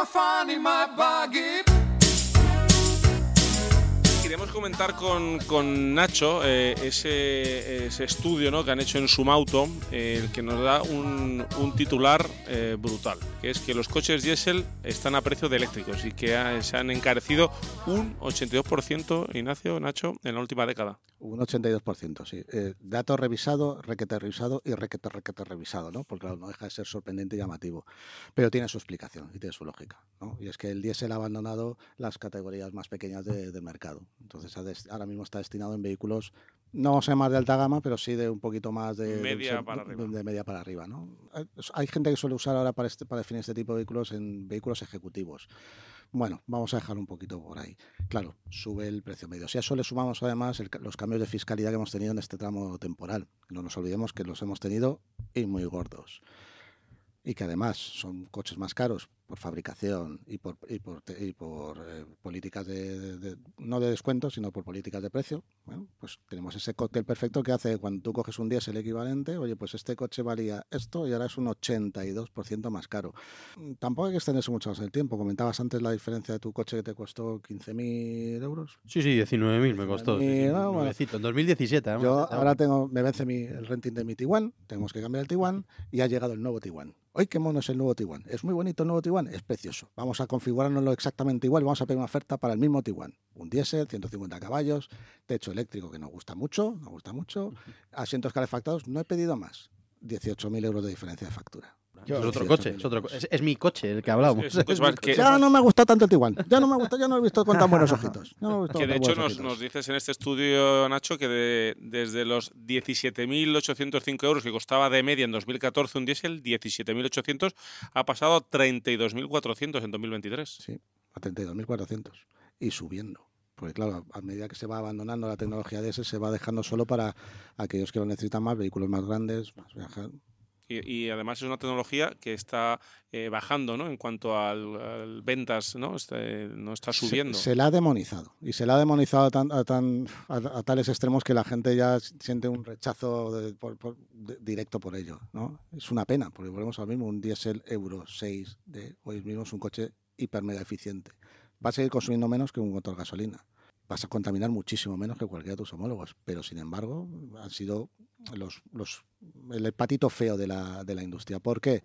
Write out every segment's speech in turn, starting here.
for finding my buggy. Comentar con, con Nacho eh, ese, ese estudio ¿no? que han hecho en Sumauto, el que nos da un, un titular eh, brutal, que es que los coches diésel están a precio de eléctricos y que ha- se han encarecido un 82%, Ignacio, Nacho, en la última década. Un 82%, sí. Eh, dato revisado, requete revisado y requete requete revisado, ¿no? Porque no deja de ser sorprendente y llamativo. Pero tiene su explicación y tiene su lógica, ¿no? Y es que el diésel ha abandonado las categorías más pequeñas de- del mercado. Entonces ahora mismo está destinado en vehículos, no sé más de alta gama, pero sí de un poquito más de Media para arriba. de media para arriba, ¿no? Hay- Hay gente que suele usar ahora para, este, para definir este tipo de vehículos en vehículos ejecutivos. Bueno, vamos a dejarlo un poquito por ahí. Claro, sube el precio medio. Si a eso le sumamos además el los cambios de fiscalidad que hemos tenido en este tramo temporal, no nos olvidemos que los hemos tenido y muy gordos. Y que además son coches más caros por fabricación y por, y por, y por eh, políticas de, de- de- no de descuento, sino por políticas de precio. Bueno, pues tenemos ese cóctel perfecto que hace cuando tú coges un diésel equivalente, oye, pues este coche valía esto y ahora es un 82% más caro. Mm, Tampoco hay que extenderse mucho más el tiempo. Comentabas antes la diferencia de tu coche que te costó 15.000 euros. Sí, sí, 19.000 me costó. sí, sí, 19.000, ah, bueno. en 2017. además, Yo ahora tengo, me vence mi, el renting de mi Tiguan, tenemos que cambiar el Tiguan y ha llegado el nuevo Tiguan. Hoy qué mono es el nuevo Tiguan. Es muy bonito el nuevo Tiguan, es precioso. Vamos a configurárnoslo exactamente igual, vamos a pedir una oferta para el mismo Tiguan. Un diésel, 150 caballos, techo eléctrico que nos gusta mucho, nos gusta mucho, asientos calefactados, no he pedido más. 18.000 euros de diferencia de factura. Es otro 18.000 coche, es, otro, co- euros. es, es mi coche el que hablábamos. Es que- Ya no me gusta tanto el Tiguan. Ya no me gusta, ya no lo he visto con tan buenos ojitos. No Que de hecho nos, nos dices en este estudio, Nacho, que de- desde los 17.805 euros que costaba de media en 2014 un diésel, 17.800 ha pasado a 32.400 en 2023. Sí, a 32.400 y subiendo. Porque claro, a medida que se va abandonando la tecnología de ese, se va dejando solo para aquellos que lo necesitan más, vehículos más grandes, más viajar. Y, y además es una tecnología que está eh, bajando, ¿no? En cuanto al, al ventas, ¿no? Está, no está Se- subiendo. Se, la ha demonizado. Y se la ha demonizado a, tan- a tan- a- a tales extremos que la gente ya siente un rechazo de- por- por- de- directo por ello. ¿no? Es una pena, porque volvemos al mismo. Un diésel Euro 6 de hoy mismo es un coche hiper mega eficiente. Va a seguir consumiendo menos que un motor gasolina. Vas a contaminar muchísimo menos que cualquiera de tus homólogos. Pero sin embargo, han sido los, los, el patito feo de la, de la industria. ¿Por qué?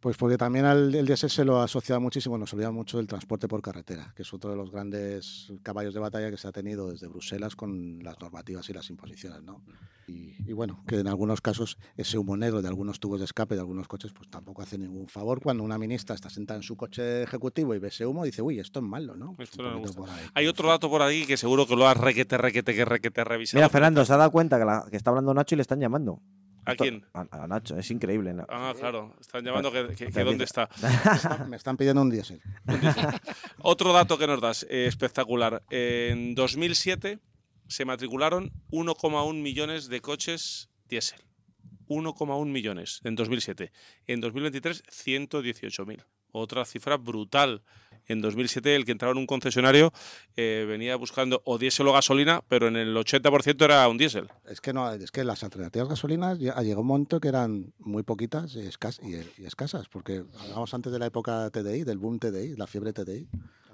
Pues porque también al el diésel se lo ha asociado muchísimo, nos olvidamos mucho del transporte por carretera, que es otro de los grandes caballos de batalla que se ha tenido desde Bruselas con las normativas y las imposiciones, ¿no? Y, y bueno, que en algunos casos ese humo negro de algunos tubos de escape de algunos coches, pues tampoco hace ningún favor. Cuando una ministra está sentada en su coche ejecutivo y ve ese humo, dice, uy, esto es malo, ¿no? Pues Esto un no me poquito gusta. por ahí. Hay otro dato por ahí que seguro que lo has requete, requete, que requete revisado. Mira, Fernando, se ha dado cuenta que, la- que está hablando Nacho y le están llamando. ¿A quién? A, a Nacho, es increíble. ¿no? Ah, claro. Están llamando que, que- que Pero dónde está. Me están pidiendo un diésel. Otro dato que nos das, eh, espectacular. En 2007 se matricularon 1,1 millones de coches diésel. 1,1 millones en 2007. En 2023, 118.000. Otra cifra brutal. En 2007, el que entraba en un concesionario eh, venía buscando o diésel o gasolina, pero en el 80% era un diésel. Es que no, es que las alternativas gasolinas ya llegó un momento que eran muy poquitas y, escas- y, y escasas, porque hablábamos antes de la época TDI, del boom TDI, la fiebre TDI.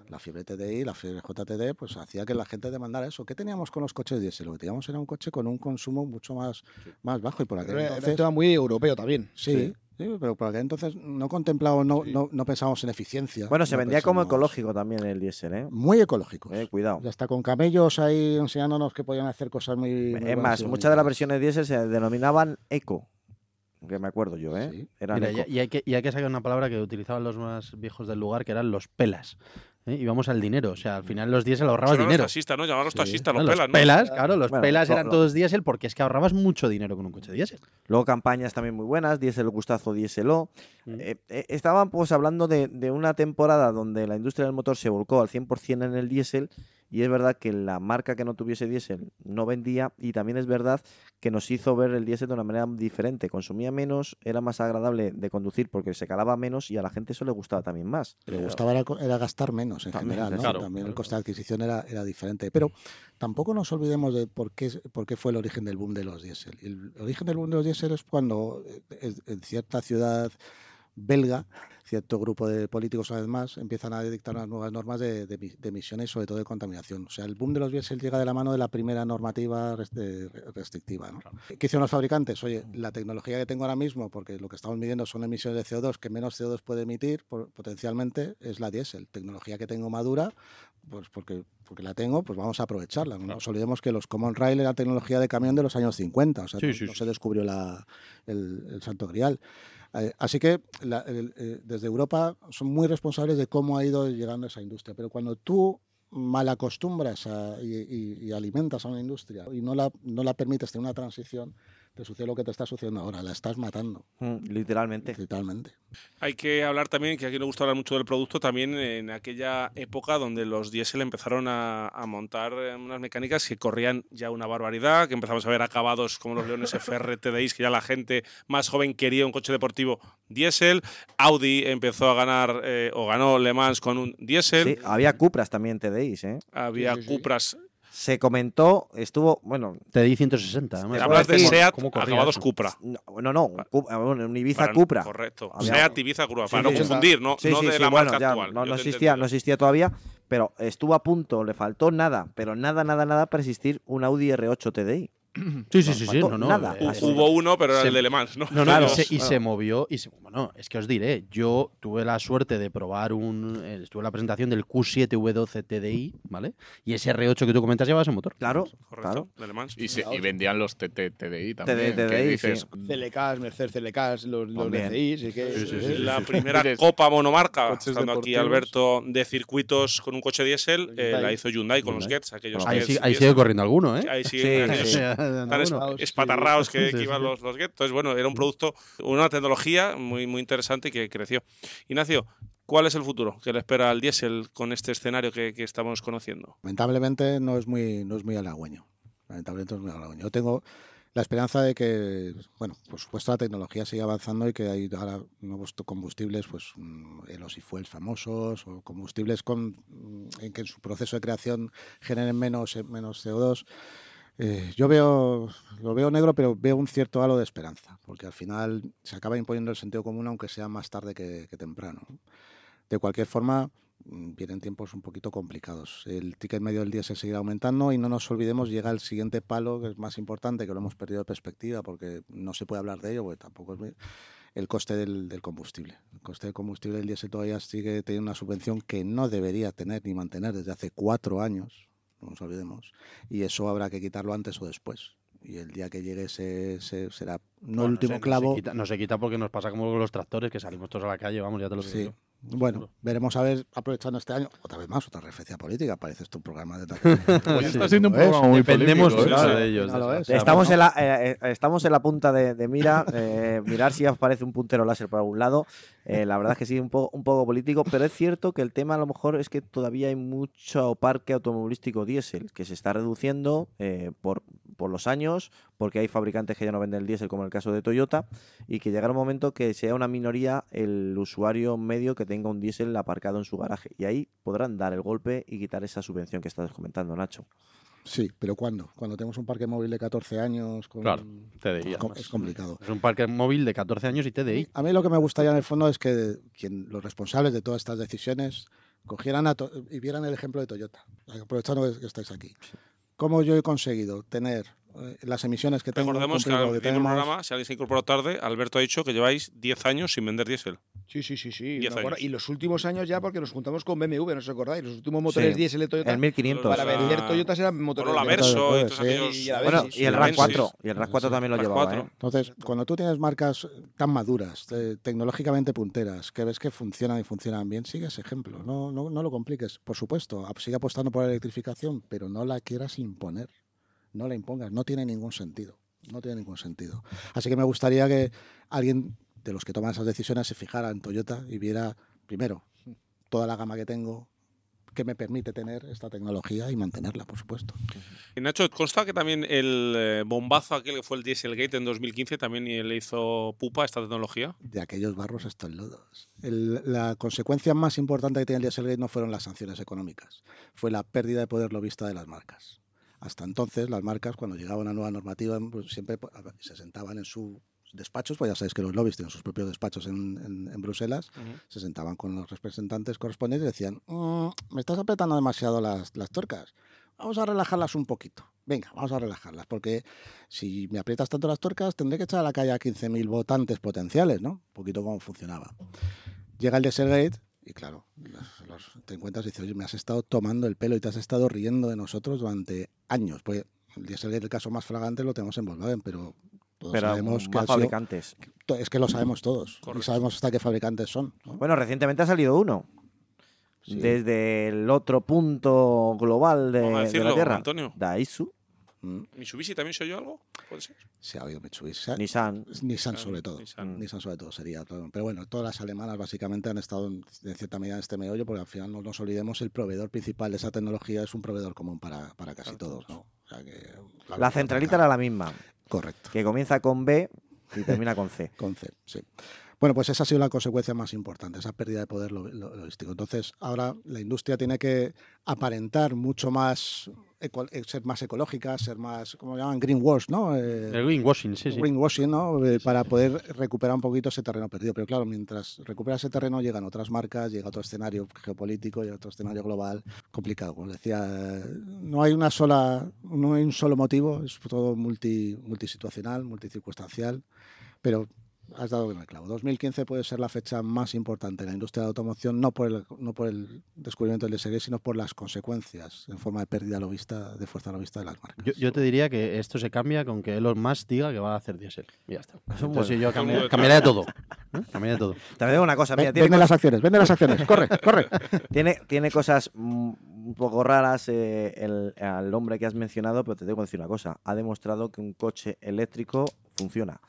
La fiebre TDI, la fiebre JTD, pues hacía que la gente demandara eso. ¿Qué teníamos con los coches diésel? Lo que teníamos era un coche con un consumo mucho más, más bajo y por aquel Pero era un entonces... tema muy europeo también. Sí, sí, pero por aquel entonces no contemplamos, no, no, no pensábamos en eficiencia. Bueno, se no vendía como ecológico también el diésel, ¿eh? Muy ecológicos. Eh, cuidado. Y hasta con camellos ahí enseñándonos que podían hacer cosas muy... muy Es más, muchas de las versiones diésel se denominaban eco. Que me acuerdo yo, ¿eh? Sí. Eran Mira, eco. y hay que, y hay que sacar una palabra que utilizaban los más viejos del lugar, que eran los pelas. ¿Eh? y vamos al dinero. O sea, al final los diésel ahorrabas Son los dinero. taxistas, ¿no? Los Sí. taxistas, los No, pelas, ¿no? pelas, claro, los Bueno, pelas lo- eran lo- todos diésel porque es que ahorrabas mucho dinero con un coche diésel. Luego campañas también muy buenas, Diesel Gustazo, Dieselo. Mm. Eh, eh, estaban pues hablando de, de una temporada donde la industria del motor se volcó al 100% en el diésel y es verdad que la marca que no tuviese diésel no vendía y también es verdad que nos hizo ver el diésel de una manera diferente. Consumía menos, era más agradable de conducir porque se calaba menos y a la gente eso le gustaba también más. Le gustaba era, gastar menos en También, general, ¿no? claro, También el coste de adquisición era, era diferente. Pero tampoco nos olvidemos de por qué, por qué fue el origen del boom de los diésel. El origen del boom de los diésel es cuando eh, en cierta ciudad belga, cierto grupo de políticos, una vez más, empiezan a dictar unas nuevas normas de, de de emisiones, sobre todo de contaminación. O sea, el boom de los diésel llega de la mano de la primera normativa de- restrictiva. ¿no? ¿Qué hicieron los fabricantes? Oye, la tecnología que tengo ahora mismo, porque lo que estamos midiendo son emisiones de CO2, que menos CO2 puede emitir por- potencialmente, es la diésel. Tecnología que tengo madura, pues porque, porque la tengo, pues vamos a aprovecharla. No nos olvidemos que los Common Rail era tecnología de camión de los años 50, o sea, Sí, no, sí, no sí. se descubrió la- el, el santo grial. Eh, así que la- eh, desde Europa son muy responsables de cómo ha ido llegando esa industria. Pero cuando tú malacostumbras a- y, y- y alimentas a una industria y no la, no la permites tener una transición, te sucede lo que te está sucediendo ahora, la estás matando, Mm, literalmente. literalmente. Hay que hablar también, que aquí nos gusta hablar mucho del producto, también en aquella época donde los diésel empezaron a, a montar eh, unas mecánicas que corrían ya una barbaridad, que empezamos a ver acabados como los Leones FR TDIs, que ya la gente más joven quería un coche deportivo diésel. Audi empezó a ganar, eh, o ganó Le Mans con un diésel. Sí, había Cupras también TDIs, ¿eh? Había Sí, sí, sí. Cupras. Se comentó, estuvo, bueno, TDI 160. además. Hablas de SEAT, ¿cómo corría acabados? Cupra. no, no, no, un, ah, un Ibiza Para- Cupra. Correcto. Había- SEAT Ibiza Cupra, para sí, no sí. confundir, no, Sí, no sí, de sí, la bueno, marca ya actual. no, no existía, no existía todavía, pero estuvo a punto, le faltó nada, pero nada, nada, nada para existir un Audi R8 TDI. Sí, sí, sí, sí. No, no, nada. eh. Hubo uno, pero era Se- el de Le Mans, ¿no? No, no, Claro, y, se, y claro. se movió. Y se- bueno, es que os diré, yo tuve la suerte de probar un. Estuve en la presentación del Q7V12 TDI, ¿vale? Y ese R8 que tú comentas llevaba ese motor. Claro, Correcto, claro. de Le Mans. Y, se- y vendían los TT, TDI también. TDI, que sí. dices, CLKs, Mercedes CLKs, los, los. DCIs, y que... Sí, sí, sí, la sí. primera Dices, Copa monomarca, coches estando aquí. Alberto, de circuitos con un coche diésel, eh, la hizo Hyundai con los. Gets, aquellos Ahí, sigue corriendo alguno, ¿eh? Ahí sí. Tan sí. espatarraos que, Sí, que sí, iban sí. los, los Gets. Entonces, bueno, era un producto, una tecnología muy, muy interesante y que creció. Ignacio, ¿cuál es el futuro que le espera al diésel con este escenario que, que estamos conociendo? Lamentablemente no es muy, no es muy halagüeño. Lamentablemente no es muy halagüeño. Yo tengo la esperanza de que, bueno, por supuesto la tecnología sigue avanzando y que hay ahora nuevos combustibles, pues mm, los e-fuels famosos o combustibles con, mm, en que en su proceso de creación generen menos, eh, menos CO2. Eh, yo veo, lo veo negro, pero veo un cierto halo de esperanza, porque al final se acaba imponiendo el sentido común, aunque sea más tarde que, temprano. ¿no? De cualquier forma, mm, vienen tiempos un poquito complicados. El ticket medio del diésel seguirá aumentando y no nos olvidemos, llega el siguiente palo, que es más importante, que lo hemos perdido de perspectiva, porque no se puede hablar de ello, porque tampoco es el coste del, del combustible. El coste del combustible del diésel todavía sigue teniendo una subvención que no debería tener ni mantener desde hace cuatro años, no nos olvidemos, y eso habrá que quitarlo antes o después. Y el día que llegue ese, ese será no Bueno, el último se- clavo. No se, quita, no se quita porque nos pasa como con los tractores, que salimos todos a la calle, vamos, ya te lo digo. Sí. Bueno, veremos a ver, aprovechando este año, otra vez más, otra referencia política. Parece esto un programa de... Hoy está siendo un programa muy Dependemos ¿eh? de ellos. no es. Estamos, en la, eh, eh, estamos en la punta de, de mira, eh, mirar si os parece un puntero láser por algún lado. Eh, la verdad es que sí, un poco, un poco político, pero es cierto que el tema a lo mejor es que todavía hay mucho parque automovilístico diésel que se está reduciendo eh, por, por los años, porque hay fabricantes que ya no venden el diésel, como el caso de Toyota, y que llegará un momento que sea una minoría el usuario medio que tenga un diésel aparcado en su garaje. Y ahí podrán dar el golpe y quitar esa subvención que estás comentando, Nacho. Sí, pero ¿cuándo? Cuando tenemos un parque móvil de 14 años. Con... Claro, TDI. es, com- además. es complicado. Es un parque móvil de 14 años y TDI. A mí lo que me gustaría en el fondo es que quien, los responsables de todas estas decisiones cogieran a y vieran el ejemplo de Toyota, aprovechando que estáis aquí. ¿Cómo yo he conseguido tener las emisiones que tengo Recordemos que al programa, si alguien se incorporó tarde, Alberto ha dicho que lleváis 10 años sin vender diésel. Sí, sí, sí, sí. Y los últimos años ya, porque nos juntamos con BMW, ¿no os acordáis? Los últimos motores Sí. diésel de Toyota. El 1500. Para vender Ah, Toyotas eran motores Bueno, la de Verso y sí. todos aquellos. Y la Bueno, y el la RAV Avensis. 4. Y el RAV 4 también lo llevaba, 4. ¿eh? Entonces, cuando tú tienes marcas tan maduras, eh, tecnológicamente punteras, que ves que funcionan y funcionan bien, sigue ese ejemplo. No, no, no lo compliques. Por supuesto, sigue apostando por la electrificación, pero no la quieras imponer. No la impongas. No tiene ningún sentido. No tiene ningún sentido. Así que me gustaría que alguien de los que toman esas decisiones se fijara en Toyota y viera, primero, toda la gama que tengo, que me permite tener esta tecnología y mantenerla, por supuesto. Y Nacho, consta que también el eh, bombazo aquel que fue el Dieselgate en 2015 también le hizo pupa a esta tecnología. de aquellos barros lodos. El- la consecuencia más importante que tiene el Dieselgate no fueron las sanciones económicas, fue la pérdida de poder lobista de las marcas. Hasta entonces, las marcas, cuando llegaba una nueva normativa, pues, siempre pues, se sentaban en sus despachos, pues ya sabéis que los lobbies tienen sus propios despachos en, en- en Bruselas, se sentaban con los representantes correspondientes y decían, "Mm, me estás apretando demasiado las, las tuercas, vamos a relajarlas un poquito. Venga, vamos a relajarlas, porque si me aprietas tanto las tuercas, tendré que echar a la calle a 15.000 votantes potenciales, ¿no? Un poquito cómo funcionaba. Llega el Dieselgate y claro, los, los- te encuentras y dices, oye, me has estado tomando el pelo y te has estado riendo de nosotros durante años. Pues el Dieselgate, el caso más flagrante, lo tenemos en Volkswagen, pero todos Pero sabemos que más sido- fabricantes. es que lo sabemos todos y sabemos hasta qué fabricantes son. ¿no? Bueno, recientemente ha salido uno. Sí. Desde el otro punto global de, de la Tierra. Antonio. Daisu, Mm, ¿Mitsubishi también soy yo algo? ¿Puede ser? Se ha oído Mitsubishi. Se Nissan. Nissan sobre todo. Nissan. Nissan sobre todo sería. todo. Pero bueno, todas las alemanas básicamente han estado en, en cierta medida en este meollo porque al final no nos olvidemos el proveedor principal de esa tecnología es un proveedor común para, para casi todos. ¿no? O sea que, La centralita era la misma, Correcto. que comienza con B y termina con C. Con C, sí. Bueno, pues esa ha sido la consecuencia más importante, esa pérdida de poder lo- lo- logístico. Entonces, ahora la industria tiene que aparentar mucho más, eh, ser más ecológica, ser más, como llaman, greenwash, ¿no? Eh, El greenwashing, sí, sí. greenwashing, ¿no? Eh, Para poder recuperar un poquito ese terreno perdido. Pero claro, mientras recupera ese terreno llegan otras marcas, llega otro escenario geopolítico, llega otro escenario global complicado. Como decía, no hay una sola, no hay un solo motivo, es todo multi, multisituacional, multicircunstancial, pero has dado en el clavo. 2015 puede ser la fecha más importante en la industria de la automoción, no por el, no por el descubrimiento del DSG, sino por las consecuencias en forma de pérdida lobista, de fuerza lobista de las marcas. Yo, yo te diría que esto se cambia con que Elon Musk diga que va a hacer diésel. Y ya está. Entonces bueno. yo Todo el cambi- mundo cambiaría todo. ¿eh? Cambiaría todo. También digo una cosa, mira, tiene, vende cos- las acciones, vende las acciones, corre, corre. tiene, tiene cosas un poco raras eh, el, al hombre que has mencionado, pero te tengo que decir una cosa. Ha demostrado que un coche eléctrico funciona.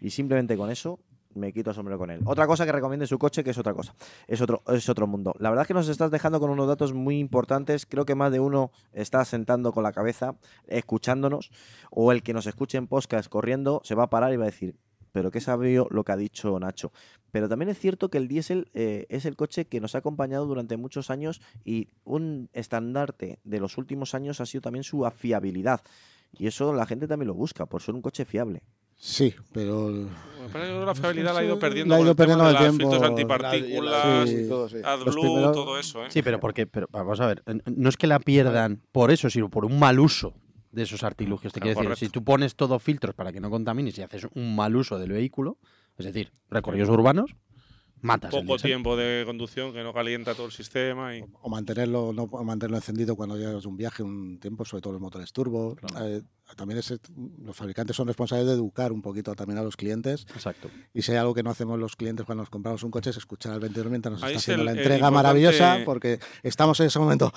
Y simplemente con eso me quito el sombrero con él. Otra cosa que recomiende su coche, que es otra cosa. Es otro, es otro mundo. La verdad es que nos estás dejando con unos datos muy importantes. Creo que más de uno está sentando con la cabeza, escuchándonos, o el que nos escuche en podcast corriendo, se va a parar y va a decir, pero qué sabio lo que ha dicho Nacho. Pero también es cierto que el diésel eh, es el coche que nos ha acompañado durante muchos años y un estandarte de los últimos años ha sido también su fiabilidad. Y eso la gente también lo busca, por ser un coche fiable. Sí, pero Me parece que la fiabilidad la ha ido perdiendo La ha con ido perdiendo el los tiempo. filtros La- antipartículas, Sí. todo, sí. AdBlue, Los primeros- todo eso, ¿eh? Sí, pero porque, pero vamos a ver, no es que la pierdan por eso, sino por un mal uso de esos artilugios. Te Claro, quiero decir, si tú pones todo filtros para que no contamines y haces un mal uso del vehículo, es decir, recorridos urbanos, matas Poco diésel. tiempo de conducción que no calienta todo el sistema y o mantenerlo no o mantenerlo encendido cuando llegas de un viaje un tiempo, sobre todo los motores turbo. Eh, también es, los fabricantes son responsables de educar un poquito también a los clientes Exacto. y si hay algo que no hacemos los clientes cuando nos compramos un coche es escuchar al vendedor mientras nos Ahí está es haciendo el- la entrega importante- maravillosa porque estamos en ese momento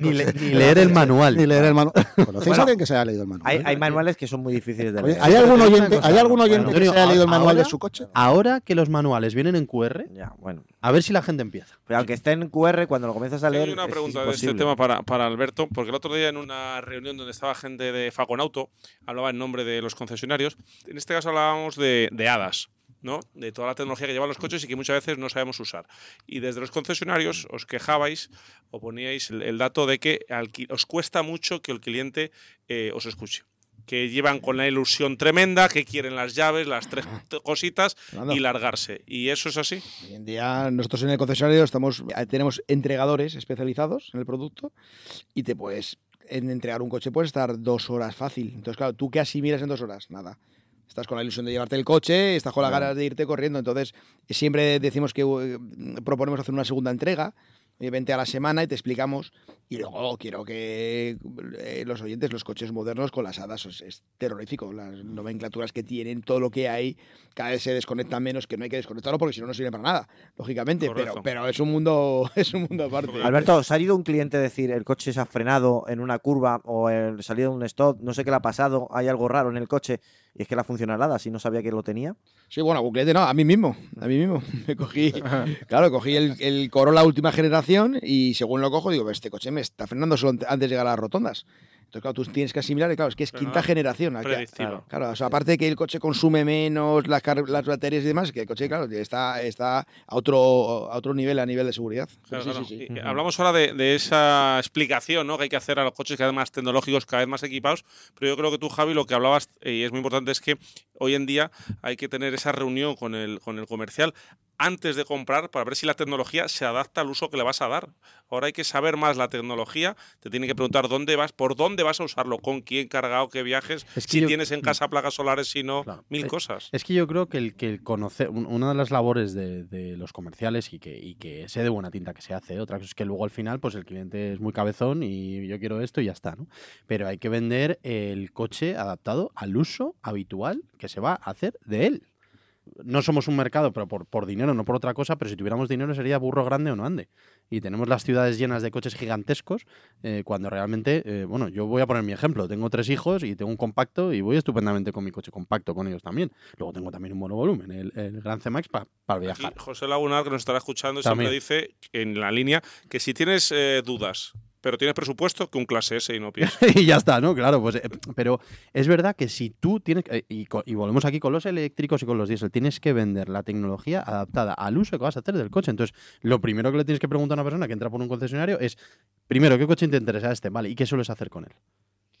Ni, le- ni leer el manual. ni leer el manual. ¿Conocéis Bueno, a alguien que se haya leído el manual? Hay, hay manuales que son muy difíciles de Oye, leer. ¿hay algún oyente, cosa, ¿hay algún oyente bueno, que se haya leído el manual de su coche? Ahora que los manuales vienen en QR, Ya, bueno. a ver si la gente empieza. Pero aunque esté en QR, cuando lo comienzas a Tengo leer. una es pregunta de este tema para, para Alberto, porque el otro día en una reunión donde estaba gente de Faconauto, hablaba en nombre de los concesionarios, en este caso hablábamos de, de hadas. ¿no? de toda la tecnología que llevan los coches y que muchas veces no sabemos usar. Y desde los concesionarios os quejabais o poníais el, el dato de que os cuesta mucho que el cliente eh, os escuche. Que llevan con la ilusión tremenda, que quieren las llaves, las tres cositas Fernando, y largarse. ¿Y eso es así? Hoy en día nosotros en el concesionario estamos, eh, tenemos entregadores especializados en el producto y te puedes en entregar un coche puedes estar dos horas fácil. Entonces, claro, ¿tú qué asimilas en dos horas? Nada. Estás con la ilusión de llevarte el coche, estás con las ganas de irte corriendo. Entonces, siempre decimos que eh, proponemos hacer una segunda entrega. Oye, vente a la semana y te explicamos. Y luego quiero que eh, los oyentes, los coches modernos con las hadas, es, es terrorífico. Las nomenclaturas que tienen, todo lo que hay, cada vez se desconectan menos, que no hay que desconectarlo porque si no, no sirve para nada, lógicamente. Pero, Correcto. pero es un mundo es un mundo aparte. Alberto, ¿se ha ido un cliente a decir el coche se ha frenado en una curva o el salido de un stop? No sé qué le ha pasado, hay algo raro en el coche y es que la funcionalidad, si no sabía que lo tenía. Sí, bueno, cliente no, a mí mismo, a mí mismo. Me cogí, claro, cogí el, el Corolla última generación y según lo cojo digo, este coche me está frenando solo ante- antes de llegar a las rotondas. Entonces, claro, tú tienes que asimilar, claro, es que es Pero quinta no, generación. aquí- predictivo. Claro, o sea, aparte de que el coche consume menos las, las baterías y demás, que el coche, claro, está, está a otro, a otro nivel, a nivel de seguridad. Claro, sí, claro. sí, sí. Hablamos ahora de, de esa explicación ¿no? que hay que hacer a los coches cada vez más tecnológicos, cada vez más equipados, pero yo creo que tú, Javi, lo que hablabas, eh, y es muy importante, es que hoy en día hay que tener esa reunión con el, con el comercial antes de comprar para ver si la tecnología se adapta al uso que le vas a dar. Ahora hay que saber más la tecnología, te tiene que preguntar dónde vas, por dónde vas a usarlo, con quién cargado, qué viajes, Es que si yo- tienes en casa placas solares, si no, Claro. mil Eh, cosas. Es que yo creo que el, que el conocer, un- una de las labores de, de los comerciales y que, y que sé de buena tinta que se hace, otra cosa es que luego al final pues el cliente es muy cabezón y yo quiero esto y ya está, ¿no? Pero hay que vender el coche adaptado al uso habitual que se va a hacer de él. No somos un mercado, pero por, por dinero, no por otra cosa, pero si tuviéramos dinero sería burro grande o no ande. Y tenemos las ciudades llenas de coches gigantescos, eh, cuando realmente, eh, bueno, yo voy a poner mi ejemplo, tengo tres hijos y tengo un compacto y voy estupendamente con mi coche compacto con ellos también. Luego tengo también un monovolumen, el, el Gran C-Max para viajar. José Lagunar, que nos estará escuchando, También. siempre dice en la línea que si tienes eh, dudas, pero tienes presupuesto, que un clase S y no pienses. y ya está, ¿no? Claro, pues, eh, pero es verdad que si tú tienes, eh, y volvemos aquí con los eléctricos y con los diésel, tienes que vender la tecnología adaptada al uso que vas a hacer del coche. Entonces, lo primero que le tienes que preguntar a una persona que entra por un concesionario es, primero, ¿qué coche te interesa este? Vale, ¿y qué sueles hacer con él?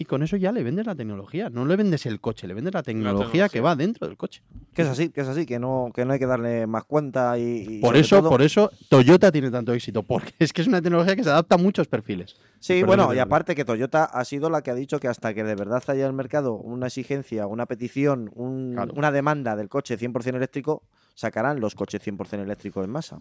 Y con eso ya le vendes la tecnología, no le vendes el coche, le vendes la tecnología, que tecnología. va dentro del coche. Que es así, que es así, que no, que no hay que darle más cuenta y. y Por eso, todo- por eso Toyota tiene tanto éxito, porque es que es una tecnología que se adapta a muchos perfiles. Sí, bueno, y aparte que Toyota ha sido la que ha dicho que hasta que de verdad haya en el mercado una exigencia, una petición, un- Claro. una demanda del coche 100% eléctrico, sacarán los coches 100% eléctricos en masa.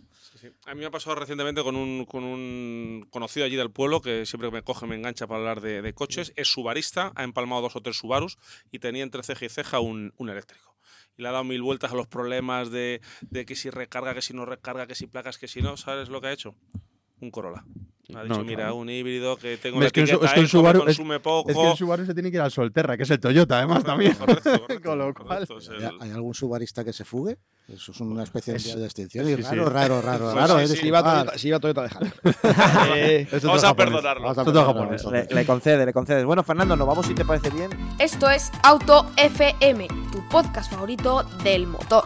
A mí me ha pasado recientemente con un, con un conocido allí del pueblo que siempre me coge me engancha para hablar de, de coches. Es subarista, ha empalmado dos o tres Subarus y tenía entre ceja y ceja un, un eléctrico. Y le ha dado mil vueltas a los problemas de, de que si recarga, que si no recarga, que si placas, que si no. ¿Sabes lo que ha hecho? Un Corolla. Ha dicho, No, mira, claro. un híbrido que tengo Es la que su- etiqueta es que el Subaru- es- consume poco. Es que el Subaru se tiene que ir al Solterra, que es el Toyota, además también. Correcto, correcto, Con lo cual- correcto, es ¿Hay, el- hay algún subarista que se fugue? Eso es una especie de, Es- de extinción. sí, Y sí. raro, raro, raro, Pues raro. sí, Si iba Toyota, si iba Toyota, déjalo. Eh, Vamos a perdonarlo. vamos a perdonarlo, japonés. Le, le concede, le concedes. Bueno, Fernando, nos vamos si te parece bien. Esto es Auto FM, tu podcast favorito del motor.